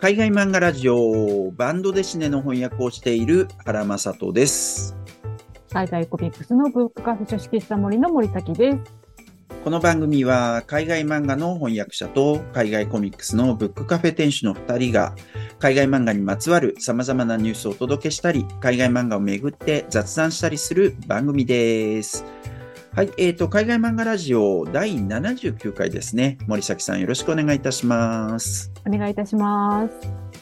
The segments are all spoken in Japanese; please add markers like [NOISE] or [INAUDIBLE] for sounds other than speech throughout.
海外漫画ラジオバンドデシネの翻訳をしている原正人です。海外コミックスのブックカフェ書式した森の森崎です。この番組は海外漫画の翻訳者と海外コミックスのブックカフェ店主の2人が海外漫画にまつわる様々なニュースをお届けしたり、海外漫画をめぐって雑談したりする番組です。はい、えっ、と、海外漫画ラジオ第79回ですね。森崎さんよろしくお願いいたします。お願いいたします。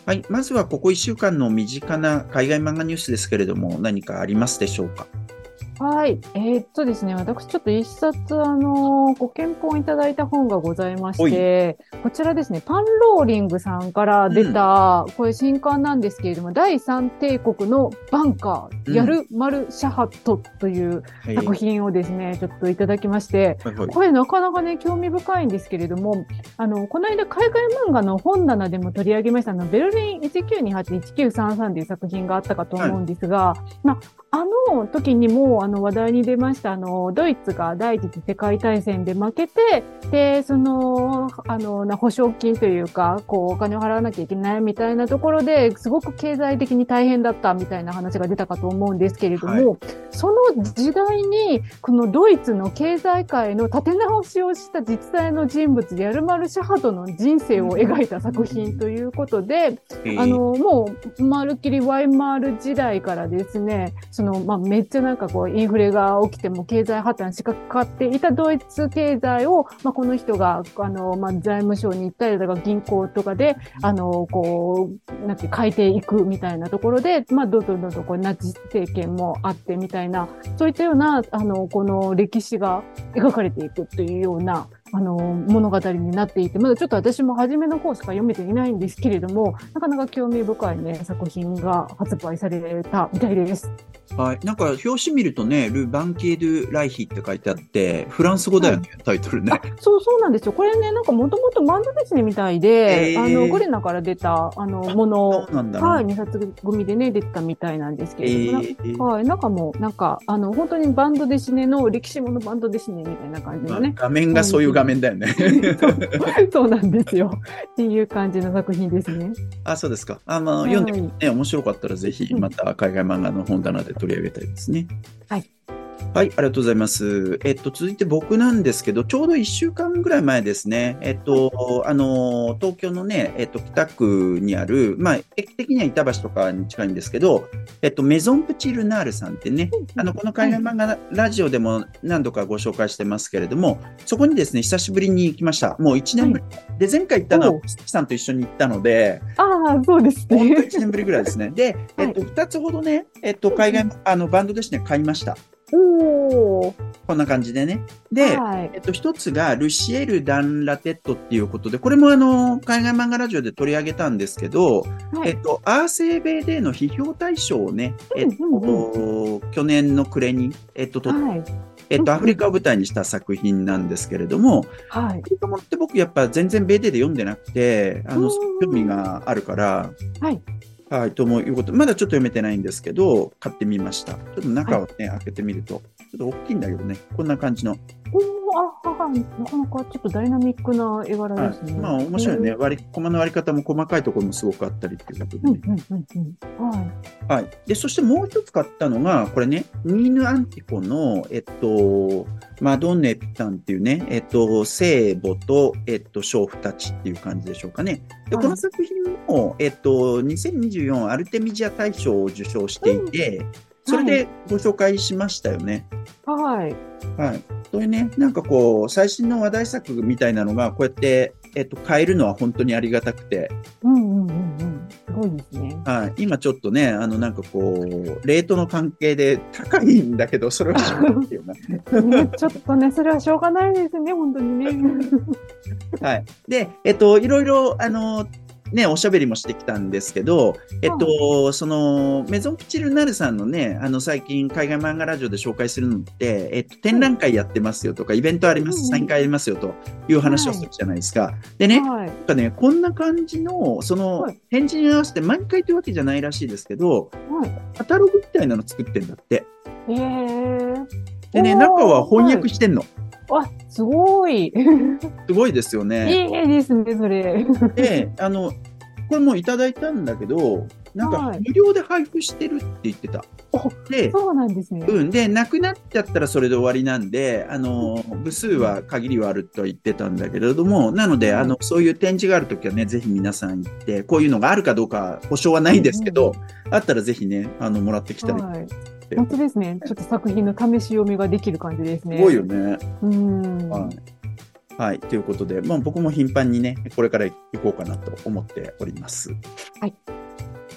はい、まずはここ1週間の身近な海外漫画ニュースですけれども、何かありますでしょうか？はい。えーっとですね、私ちょっと一冊、あのご検討いただいた本がございまして、こちらですね、パンローリングさんから出た、これ新刊なんですけれども、第三帝国のバンカー、うん。ヤルマル・シャハットというはい。作品をですね、ちょっといただきまして、はいはい。これなかなかね、興味深いんですけれども、あの、この間海外漫画の本棚でも取り上げましたあの、ベルリン1928-1933という作品があったかと思うんですが、まあ、あの時にもあの話題に出ました、あの、ドイツが第一次世界大戦で負けて、で、その、あの、な保証金というか、こう、お金を払わなきゃいけないみたいなところで、すごく経済的に大変だったみたいな話が出たかと思うんですけれども、その時代に、このドイツの経済界の立て直しをした実際の人物で、ヤルマル・シャハトの人生を描いた作品ということで、え。ーあの、もう、まるっきりワイマール時代からですね、その、まあ、めっちゃなんかこう、インフレが起きても経済破綻しかかっていたドイツ経済を、まあ、この人が、あの、まあ、財務省に行ったりとか銀行とかで、あの、こう、なんて変えていくみたいなところで、まあ、どんどんどんどんこう、ナチス政権もあってみたいな、そういったような、あの、この歴史が描かれていくというような、あの、物語になっていて、まだちょっと私も初めの方しか読めていないんですけれども、なかなか興味深いね、作品が発売されたみたいです。はい。なんか、表紙見るとね、ル・バンケード・ライヒって書いてあって、フランス語だよね、タイトルねあ。、そうそうなんですよ。これね、なんかもともとバンドですねみたいで、へーあの、ゴレナから出た、あの、ものそうなんだな。はい、2冊組でね、出てたみたいなんですけえれども、ーはい、中も、なんか、あの、本当にバンドでシネの、歴史ものバンドでシネみたいな感じまあのね。画面がそういう画面だよね。[LAUGHS] そうなんですよ。っていう感じの作品ですね。あ、そうですか。あの、はい読んでみてね、面白かったらぜひ、うんまた海外漫画の本棚で取り上げたいですね。はい。はい、ありがとうございます。えっと、続いて僕なんですけど、ちょうど1週間ぐらい前ですね、えっと、あの、東京のね、えっと、北区にある、まあ、駅的には板橋とかに近いんですけど、えっと、メゾンプチルナールさんってね、あの、この海外漫画ラジオでも何度かご紹介してますけれども、そこにですね、久しぶりに行きました。もう1年ぶり。で、前回行ったのおは、月さんと一緒に行ったので、ああ、そうです本当ね。1年ぶりぐらいですね。で、[LAUGHS] えっと、2つほどね、えっと、海外、あの、バンドですね、買いました。おー。こんな感じでね。で、はい。えっと、一つが、ルシエル・ダン・ラテットっていうことで、これもあの、海外漫画ラジオで取り上げたんですけど、はいえっと、アーセーベーデーの批評大賞をね、えっうんと、去年の暮れに、えっと、とはい。えっと、アフリカを舞台にした作品なんですけれども、はいア。フリカものって僕やっぱ全然ベーデーで読んでなくて、あの、うん興味があるから、はい。はい、ともいうこと、まだちょっと読めてないんですけど、買ってみました。ちょっと中をね、開けてみると、ちょっと大きいんだけどね、こんな感じの。おー、あ、はい。なかなかちょっとダイナミックな絵柄はですね。い、まあ面白いね。うん割り、コマの割り方も細かいところもすごくあったりっていうことでうんね。うんうんうん。はい。はい。で、そしてもう一つ買ったのが、これね、ニーヌ・アンティコの、えっと、マドンネ・ピタンっていうね、えっと、聖母と、えっと、娼婦たちっていう感じでしょうかね。で、はいこの作品も、えっと、2024アルテミジア大賞を受賞していて、それでご紹介しましたよね。はい。はい。それね、なんかこう、最新の話題作みたいなのが、こうやって、えっと、買えるのは本当にありがたくて、うんうんうんうん。すごいですね。はい。今ちょっとね、あの、なんかこう、レートの関係で高いんだけど、それはしょうがないっていうな。[LAUGHS] ねちょっとね、それはしょうがないですね、本当にね。[LAUGHS] はい。で、えっと、いろいろ、あの、ね、おしゃべりもしてきたんですけど、えっと、その、メゾンプチルナルさんのね、あの、最近、海外漫画ラジオで紹介するのって、えっと、展覧会やってますよとか、イベントあります、サイン会ありますよという話をするじゃないですか。でね、はい。なんかね、こんな感じの、そのはい、返事に合わせて毎回というわけじゃないらしいですけど、はい。カタログみたいなの作ってんだって。へえ。でね、中は翻訳してんの。あ、すごい。いすごいですよね。いですね、それ。で、あの、これもいただいたんだけど、なんかはい無料で配布してるって言ってた。おで、そうなんですね。うん。で、なくなっちゃったらそれで終わりなんで、あの、部数は限りはあるとは言ってたんだけれども、なので、あの、そういう展示があるときはね、ぜひ皆さん行って、こういうのがあるかどうか保証はないんですけど、あったらぜひね、あの、もらってきたり。はい。本当ですね。ちょっと作品の試し読みができる感じですね。すごいよね。うん。はい。はい。ということで、まあ僕も頻繁にね、これから行こうかなと思っております。はい。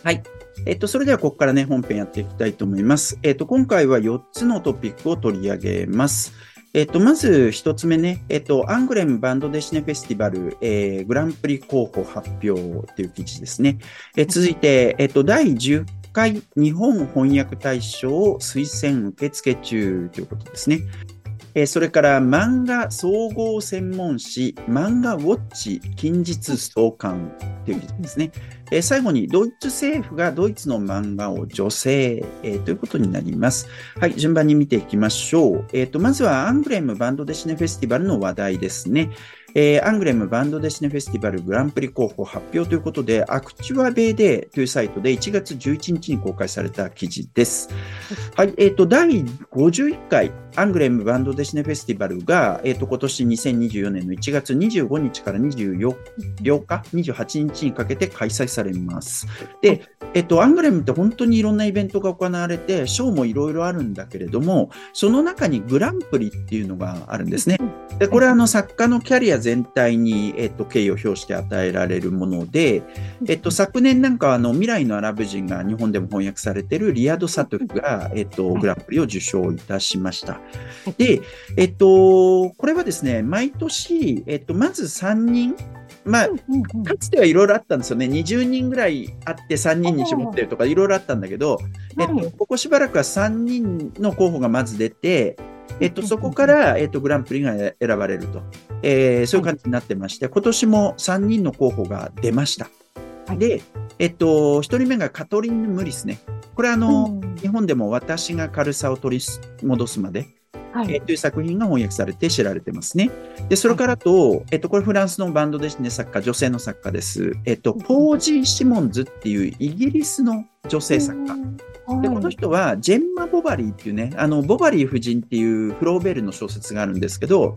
はい。えっと、それではここからね、本編やっていきたいと思います。えっと、今回は4つのトピックを取り上げます。えっと、まず1つ目ね、えっと、アングレムバンドデシネフェスティバル、えー、グランプリ候補発表という記事ですね。えー続いて、えっと、第10回日本翻訳大賞推薦受付中ということですね。えーそれから漫画総合専門誌、漫画ウォッチ近日創刊という記事ですね。えー最後に、ドイツ政府がドイツの漫画を助成、えーということになります。はい、順番に見ていきましょう。えっ、と、まずはアングレムバンドデシネフェスティバルの話題ですね。えーアングレームバンドデシネフェスティバルグランプリ候補発表ということで、 ActuaBD というサイトで1月11日に公開された記事です。はい、えっ、と、第51回アングレームバンドデシネフェスティバルが、えっ、と、今年2024年の1月25日から24 8日、28日にかけて開催されます。で、えっと、アングレームって本当にいろんなイベントが行われて、賞もいろいろあるんだけれども、その中にグランプリっていうのがあるんですね。で、これはあの作家のキャリア全体に、えっと、敬意を表して与えられるもので、えっと、昨年なんかはあの未来のアラブ人が日本でも翻訳されているリアド・サトフが、えっと、グランプリを受賞いたしました。で、えっと、これはですね、毎年、えっと、まず3人、まあ、かつてはいろいろあったんですよね。20人ぐらいあって3人に絞ってるとかいろいろあったんだけど、えっはいと、ここしばらくは3人の候補がまず出て、えっと、そこから、えっと、グランプリが選ばれると、えーそういう感じになってまして、今年も3人の候補が出ました。はいで、えっと、1人目がカトリンヌ・ムリスね。これあの、うん日本でも私が軽さを取り戻すまで、はいえーという作品が翻訳されて知られてますね。で、それからと、えっと、これフランスのバンドですね、作家、女性の作家です。えっと、ポージー・シモンズっていうイギリスの女性作家。はいで、この人は、ジェンマ・ボバリーっていうね、あの、ボバリー夫人っていうフローベルの小説があるんですけど、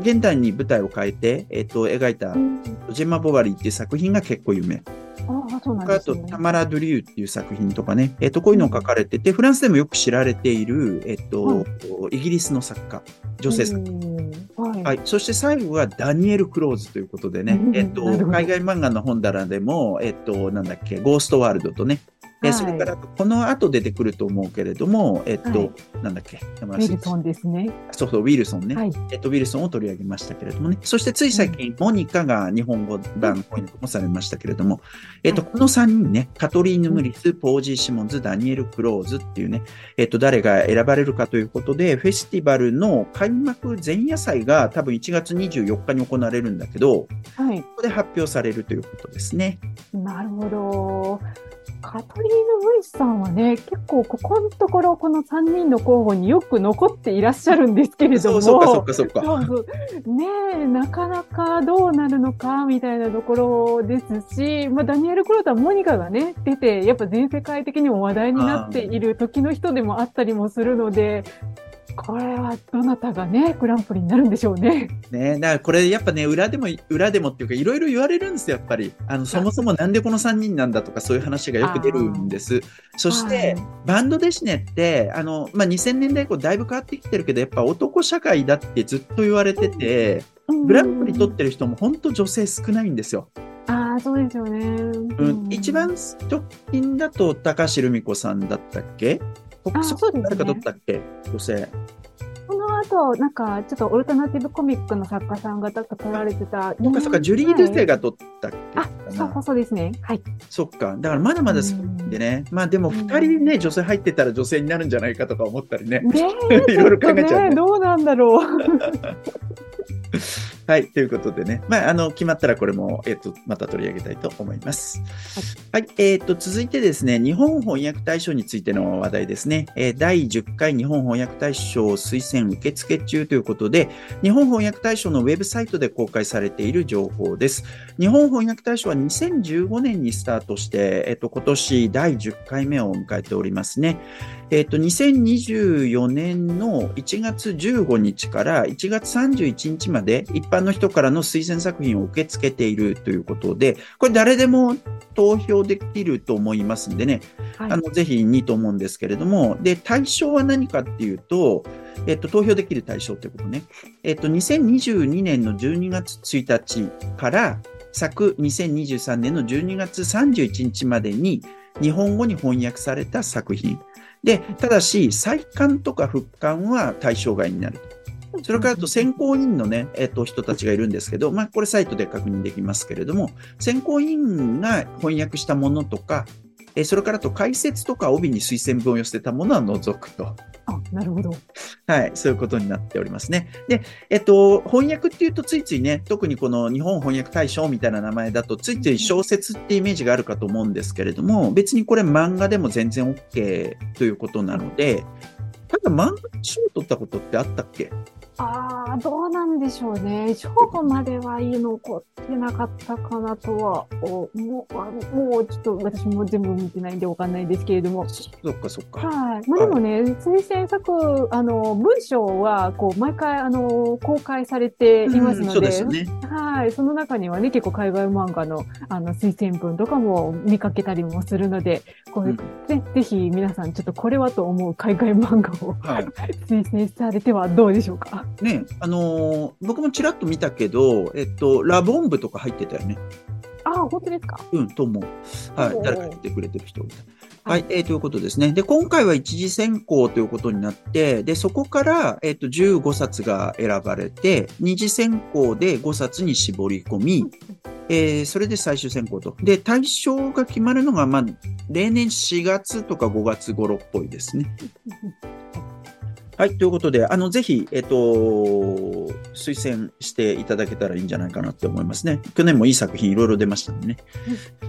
現代に舞台を変えて、えっと、描いたう、んジェンマ・ボバリーっていう作品が結構有名。あと。タマラ・ドゥリューっていう作品とかね、えっと、こういうのを書かれてて、フランスでもよく知られている、えっと、イギリスの作家、女性作家。うんはい。はい。そして最後はダニエル・クローズということでねう、んえっと、海外漫画の本棚でも、えっと、なんだっけ、ゴーストワールドとね、えはいそれから、この後出てくると思うけれども、えっと、はいなんだっけ、名ウ前ィルソンですね。そうそう、ウィルソンね。はい。えっと、ウィルソンを取り上げましたけれどもね。そしてつい最近、モニカが日本語版翻訳もされましたけれども、えっと、はいこの3人ね、カトリーヌ・ムリス、ポージー・シモンズ、ダニエル・クローズっていうね、えっと、誰が選ばれるかということで、フェスティバルの開幕前夜祭が多分1月24日に行われるんだけど、はい。ここで発表されるということですね。なるほど。カトリーヌ・ムイスさんはね、結構ここのところ、この3人の候補によく残っていらっしゃるんですけれども。そうそうか、そうか、そうか。ねえ、なかなかどうなるのかみたいなところですし、まあ、ダニエル・クローター、モニカがね、出て、やっぱ全世界的にも話題になっている時の人でもあったりもするので、これはどなたがね、グランプリになるんでしょうね。ねだからこれやっぱね、裏でも、裏でもっていうか、いろいろ言われるんですよ、やっぱり。あの、そもそもなんでこの3人なんだとか、そういう話がよく出るんです。そして、バンドデシネって、あの、まあ、2000年代以降だいぶ変わってきてるけど、やっぱ男社会だってずっと言われてて、グランプリ取ってる人も本当女性少ないんですよ。ああ、そうですよね。うん、一番直近だと高橋留美子さんだったっけ？あそうですね誰か取ったっけ？女性。この後、なんか、ちょっとオルタナティブコミックの作家さんが取られてた。そっかそっか、ジュリー・ルセが取ったっけ？あそうそうそうですね。はい。そっか。だからまだまだ少ないんでね。まあでも二人ね、女性入ってたら女性になるんじゃないかとか思ったりね。ね [LAUGHS] いろいろ考えちゃうねね。どうなんだろう。はい、ということでね、まあ、あの、決まったらこれも、えっ、と、また取り上げたいと思います。はい、えっ、と、続いてですね、日本翻訳大賞についての話題ですね。えー第10回日本翻訳大賞推薦受付中ということで、日本翻訳大賞のウェブサイトで公開されている情報です。日本翻訳大賞は2015年にスタートして、えっ、と、今年第10回目を迎えておりますね。えっ、と、2024年の1月15日から1月31日まで一般の人からの推薦作品を受け付けているということで、これ誰でも投票できると思いますんでね、はいあの、ぜひいいと思うんですけれども、で、対象は何かっていうと、えっと、投票できる対象ということね。えっと、2022年の12月1日から、昨2023年の12月31日までに、日本語に翻訳された作品。で、ただし、再刊とか復刊は対象外になる。それからあと選考委員のね、えっと、人たちがいるんですけど、まあ、これサイトで確認できますけれども、選考委員が翻訳したものとか、えーそれからあと解説とか帯に推薦文を寄せたものは除くと。あ、なるほど。はい、そういうことになっておりますね。で、えっと、翻訳っていうとついついね、特にこの日本翻訳大賞みたいな名前だと、ついつい小説ってイメージがあるかと思うんですけれども、別にこれ漫画でも全然 OK ということなので、ただ漫画賞を取ったことってあったっけ？ああ、どうなんでしょうね。正午まではいい残ってなかったかなとは、おもう、あもうちょっと私も全部見てないんでわかんないですけれども。そっかそっか。はい。まあでもね、推薦作、あの、文章は、こう、毎回、あの、公開されていますうんので、そうですよね。はい。その中にはね、結構海外漫画の、あの、推薦文とかも見かけたりもするので、こういう、ぜぜひ皆さん、ちょっとこれはと思う海外漫画をはい。[LAUGHS] 推薦されてはどうでしょうか？ね、あのー僕もちらっと見たけど、えっと、ラボンブとか入ってたよね。ああ、本当ですか？うん、と思う。はい誰か来てくれてる人いた。ははいい、えーということですね。で、今回は一次選考ということになって、で、そこから、えっ、と、15冊が選ばれて、二次選考で5冊に絞り込み、えーそれで最終選考と。で、対象が決まるのが、まあ、例年4月とか5月頃っぽいですね。はい、ということで、あの、ぜひ、えっ、と、推薦していただけたらいいんじゃないかなって思いますね。去年もいい作品いろいろ出ましたんでね。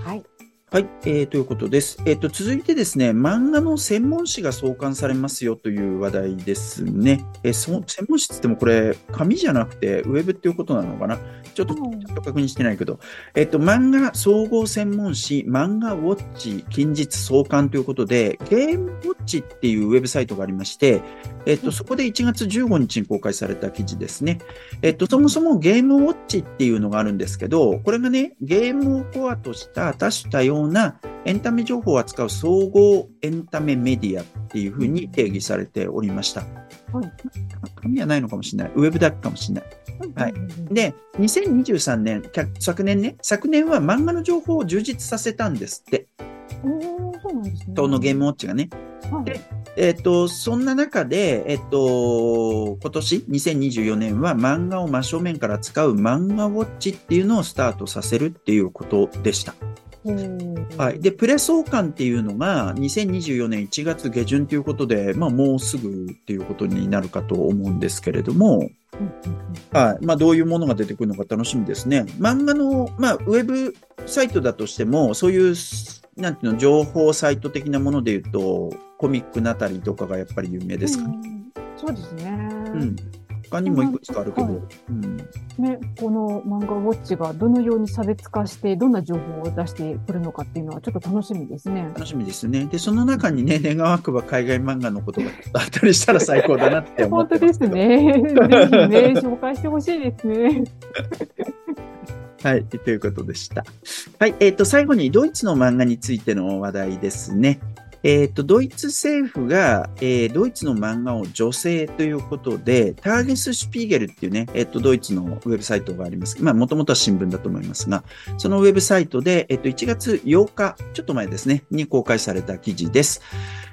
はい。はい、えー、ということです。えっ、と、続いてですね、漫画の専門誌が創刊されますよという話題ですね。えーそ専門誌って言ってもこれ、紙じゃなくてウェブっていうことなのかな？ちょっと、ちょうんっと確認してないけど、えっ、と、漫画総合専門誌、漫画ウォッチ近日創刊ということで、ゲームウォッチっていうウェブサイトがありまして、えっ、と、そこで1月15日に公開された記事ですね。えっと、そもそもゲームウォッチっていうのがあるんですけど、これがね、ゲームをコアとした多種多様なエンタメ情報を扱う総合エンタメメディアっていうふうに定義されておりました。はい紙はないのかもしれない。ウェブだけかもしれない。はいで、2023年、昨年ね、昨年は漫画の情報を充実させたんですって。おーそうなんですね。このゲームウォッチがね。はいでえっと、そんな中で、えっと、今年、2024年は漫画を真正面から使う漫画ウォッチっていうのをスタートさせるっていうことでした。はい。で、プレ総館っていうのが2024年1月下旬ということで、まあもうすぐっていうことになるかと思うんですけれども、はい。まあ、どういうものが出てくるのか楽しみですね。漫画の、まあ、ウェブサイトだとしても、そういう、なんていうの、情報サイト的なもので言うと、コミックナタリーとかがやっぱり有名ですかね。うんそうですね。うん。他にもいくつかあるけど、はいうん。ね、この漫画ウォッチがどのように差別化して、どんな情報を出してくるのかっていうのはちょっと楽しみですね。楽しみですね。で、その中にね、[LAUGHS] 願わくば海外漫画のことがあったりしたら最高だなって思っ本当です。ね。[LAUGHS] ぜひね、紹介してほしいですね。[LAUGHS] はい、ということでした。はい、えっ、と、最後にドイツの漫画についての話題ですね。えっ、と、ドイツ政府が、えードイツの漫画を女性ということで、ターゲス・シュピーゲルっていうね、えっ、と、ドイツのウェブサイトがあります。まあ、もともとは新聞だと思いますが、そのウェブサイトで、えっ、と、1月8日、ちょっと前ですね、に公開された記事です。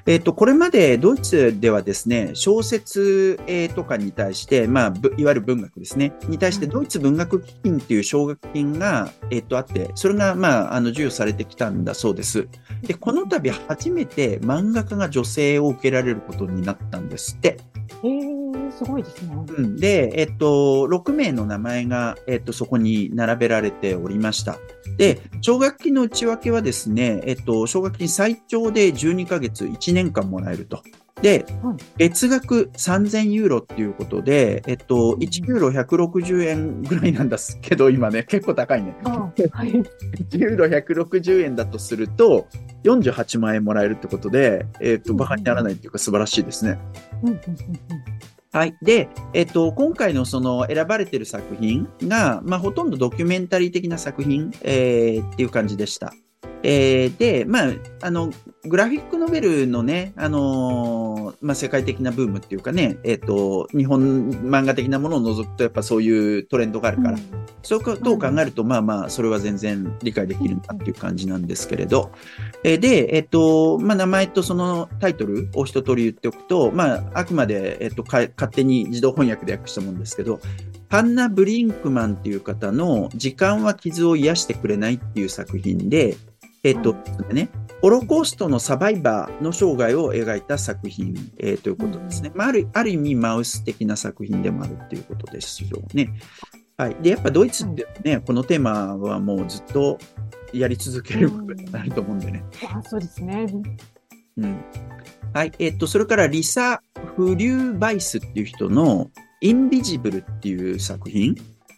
えっ、と、これまでドイツではですね、小説、えーとかに対して、まあ、ぶいわゆる文学ですね、に対してドイツ文学基金っていう奨学金が、えっ、と、あって、それが、まあ、あの、授与されてきたんだそうです。で、この度初めて漫画家が女性を受けられることになったんですって。へえ、すごいですね。うん、で、えっと、6名の名前が、えっと、そこに並べられておりました。で、奨学金の内訳はですね、えっと、奨学金最長で12ヶ月、1年間もらえると。ではい、月額3000ユーロっていうことで、えっと、1ユーロ160円ぐらいなんですけど、今ね、結構高いね。あはい。[LAUGHS] 1ユーロ160円だとすると、48万円もらえるってことで、えっと、バカにならないっていうか素晴らしいですね。うんうんうんはい。で、えっと、今回のその選ばれてる作品が、まあ、ほとんどドキュメンタリー的な作品、えーっていう感じでした。えーで、まあ、あの、グラフィックノベルのね、あのーまあ、世界的なブームっていうかね、えっ、と、日本漫画的なものを除くと、やっぱそういうトレンドがあるから、そういうことを考えると、まあまあ、それは全然理解できるなっていう感じなんですけれど。えーで、えっと、まあ、名前とそのタイトルを一通り言っておくと、まあ、あくまで、えっと、か勝手に自動翻訳で訳したもんですけど、ハンナ・ブリンクマンっていう方の時間は傷を癒してくれないっていう作品で、えっと、はね、ホロコーストのサバイバーの生涯を描いた作品、えーということですね。まあ、あるある意味、マウス的な作品でもあるっていうことですよね。はい。で、やっぱドイツってね、このテーマはもうずっとやり続けることになると思うんでね。あそうですね。うん。はい。えっと、それからリサ・フリューバイスっていう人のインビジブルっていう作品。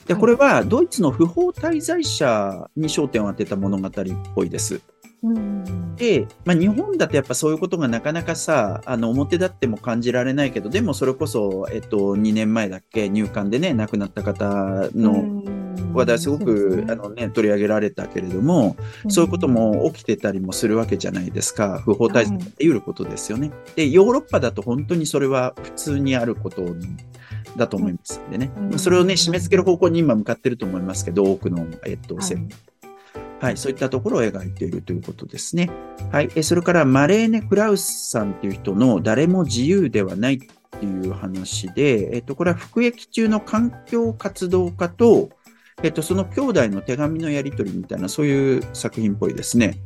で、これはドイツの不法滞在者に焦点を当てた物語っぽいです。うん。で、まあ、日本だとやっぱそういうことがなかなかさ、あの、表立っても感じられないけど、でもそれこそ、えっと、2年前だっけ、入管でね、亡くなった方の話題すごく、あのね、取り上げられたけれども、そういうことも起きてたりもするわけじゃないですか。不法滞在って言うことですよね。で、ヨーロッパだと本当にそれは普通にあることだと思いますんでね。うんそれをね、締め付ける方向に今向かってると思いますけど、多くの、えっと、はいはい、そういったところを描いているということですね。はい、えそれからマレーネ・クラウスさんっていう人の誰も自由ではないっていう話で、えっと、これは服役中の環境活動家と、えっと、その兄弟の手紙のやり取りみたいな、そういう作品っぽいですね。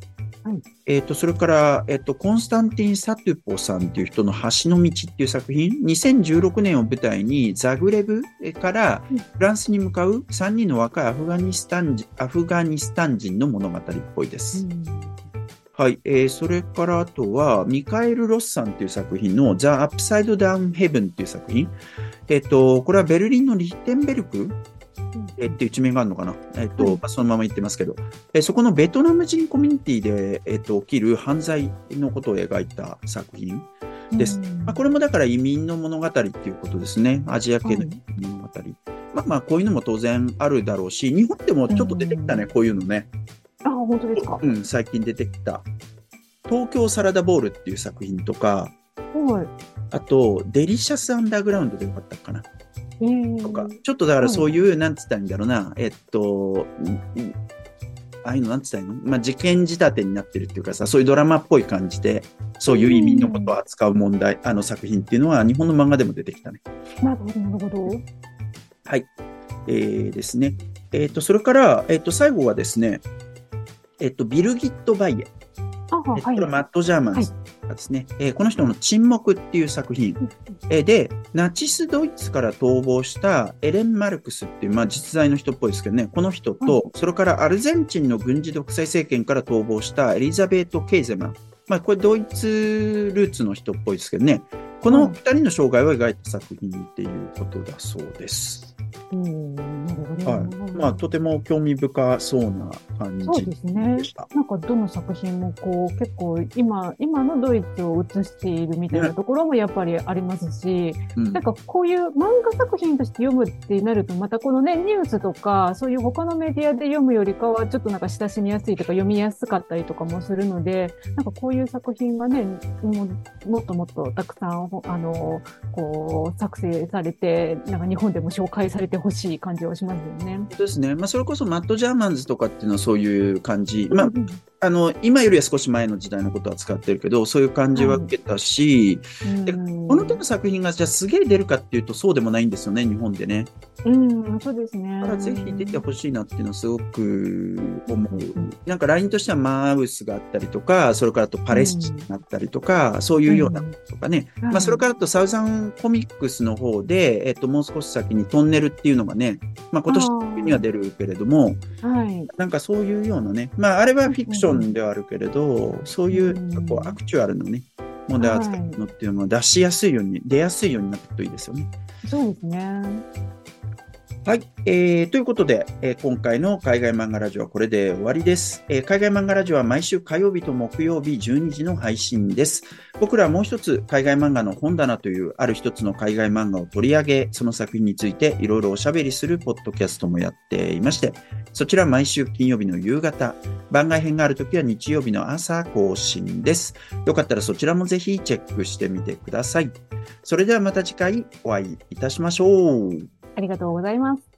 はいえっと、それから、えっと、コンスタンティン・サトゥポさんっていう人の橋の道っていう作品、2016年を舞台にザグレブからうんフランスに向かう3人の若いアフガニスタン人アフガニスタン人の物語っぽいです。はい、えーそれからあとは、ミカエル・ロスさんっていう作品の The Upside Down Heaven っていう作品。えっ、と、これはベルリンのリヒテンベルクえーっていう地名があるのかなえっ、と、はいまあそのまま言ってますけど、えーそこのベトナム人コミュニティで、えっ、と、起きる犯罪のことを描いた作品。ですまあ、これもだから移民の物語っていうことですね。アジア系の移民の物語。まあまあ、こういうのも当然あるだろうし、日本でもちょっと出てきたね、こういうのね。あ、本当ですか？うん、最近出てきた。東京サラダボールっていう作品とか、はい。あと、デリシャスアンダーグラウンドでよかったかな。えーとか、ちょっとだからそういう、なんつったんだろうな、えっと、ああいうのなんつったらいいの？まあ、事件仕立てになってるっていうかさ、そういうドラマっぽい感じで、そういう移民のことを扱う問題、あの作品っていうのは日本の漫画でも出てきたね。なるほど、なるほど。はい。えーですね。えっ、と、それから、えっ、と、最後はですね、えっ、と、ビルギット・バイエ。あ、はいえっと、。マット・ジャーマンズがですね、えーこの人の沈黙っていう作品。えーで、ナチスドイツから逃亡したエレン・マルクスっていう、まあ実在の人っぽいですけどね、この人と、それからアルゼンチンの軍事独裁政権から逃亡したエリザベート・ケイゼマン。まあこれドイツルーツの人っぽいですけどね、この二人の生涯を描いた作品っていうことだそうです。うん、なるほど。はい。まあとても興味深そうな感じそうですねでした。なんかどの作品もこう結構今、今のドイツを映しているみたいなところもやっぱりありますし、うんなんかこういう漫画作品として読むってなると、またこのね、ニュースとか、そういう他のメディアで読むよりかは、ちょっとなんか親しみやすいとか読みやすかったりとかもするので、なんかこういう作品がね、もうもっともっとたくさん、ほあの、こう、作成されて、なんか日本でも紹介されてほしい感じはしますよね。そうですね。まあ、それこそマット・ジャーマンズとかっていうのはそういう感じ。まあう、んあの、今よりは少し前の時代のことは使ってるけど、そういう感じは受けたし、でこの手の作品がじゃあすげえ出るかっていうとそうでもないんですよね、日本でね。うん、そうですね。だからぜひ出てほしいなっていうのはすごく思う。なんかラインとしてはマウスがあったりとか、それからとパレスチナがあったりとか、そういうようなこととかね。まあそれからとサウザンコミックスの方で、えっと、もう少し先にトンネルっていうのがね、まあ今年には出るけれども、はい、なんかそういうようなね、まああれはフィクションではあるけれど、そういうこうアクチュアルのね、問題扱いのっていうのを出しやすいように、出やすいようになるといいですよね。そうですね。はい、えー。ということで、えー、今回の海外漫画ラジオはこれで終わりです、えー、海外漫画ラジオは毎週火曜日と木曜日12時の配信です。僕らはもう一つ海外漫画の本棚というある一つの海外漫画を取り上げ、その作品についていろいろおしゃべりするポッドキャストもやっていまして、そちら毎週金曜日の夕方、番外編があるときは日曜日の朝更新です。よかったらそちらもぜひチェックしてみてください。それではまた次回お会いいたしましょう。ありがとうございます。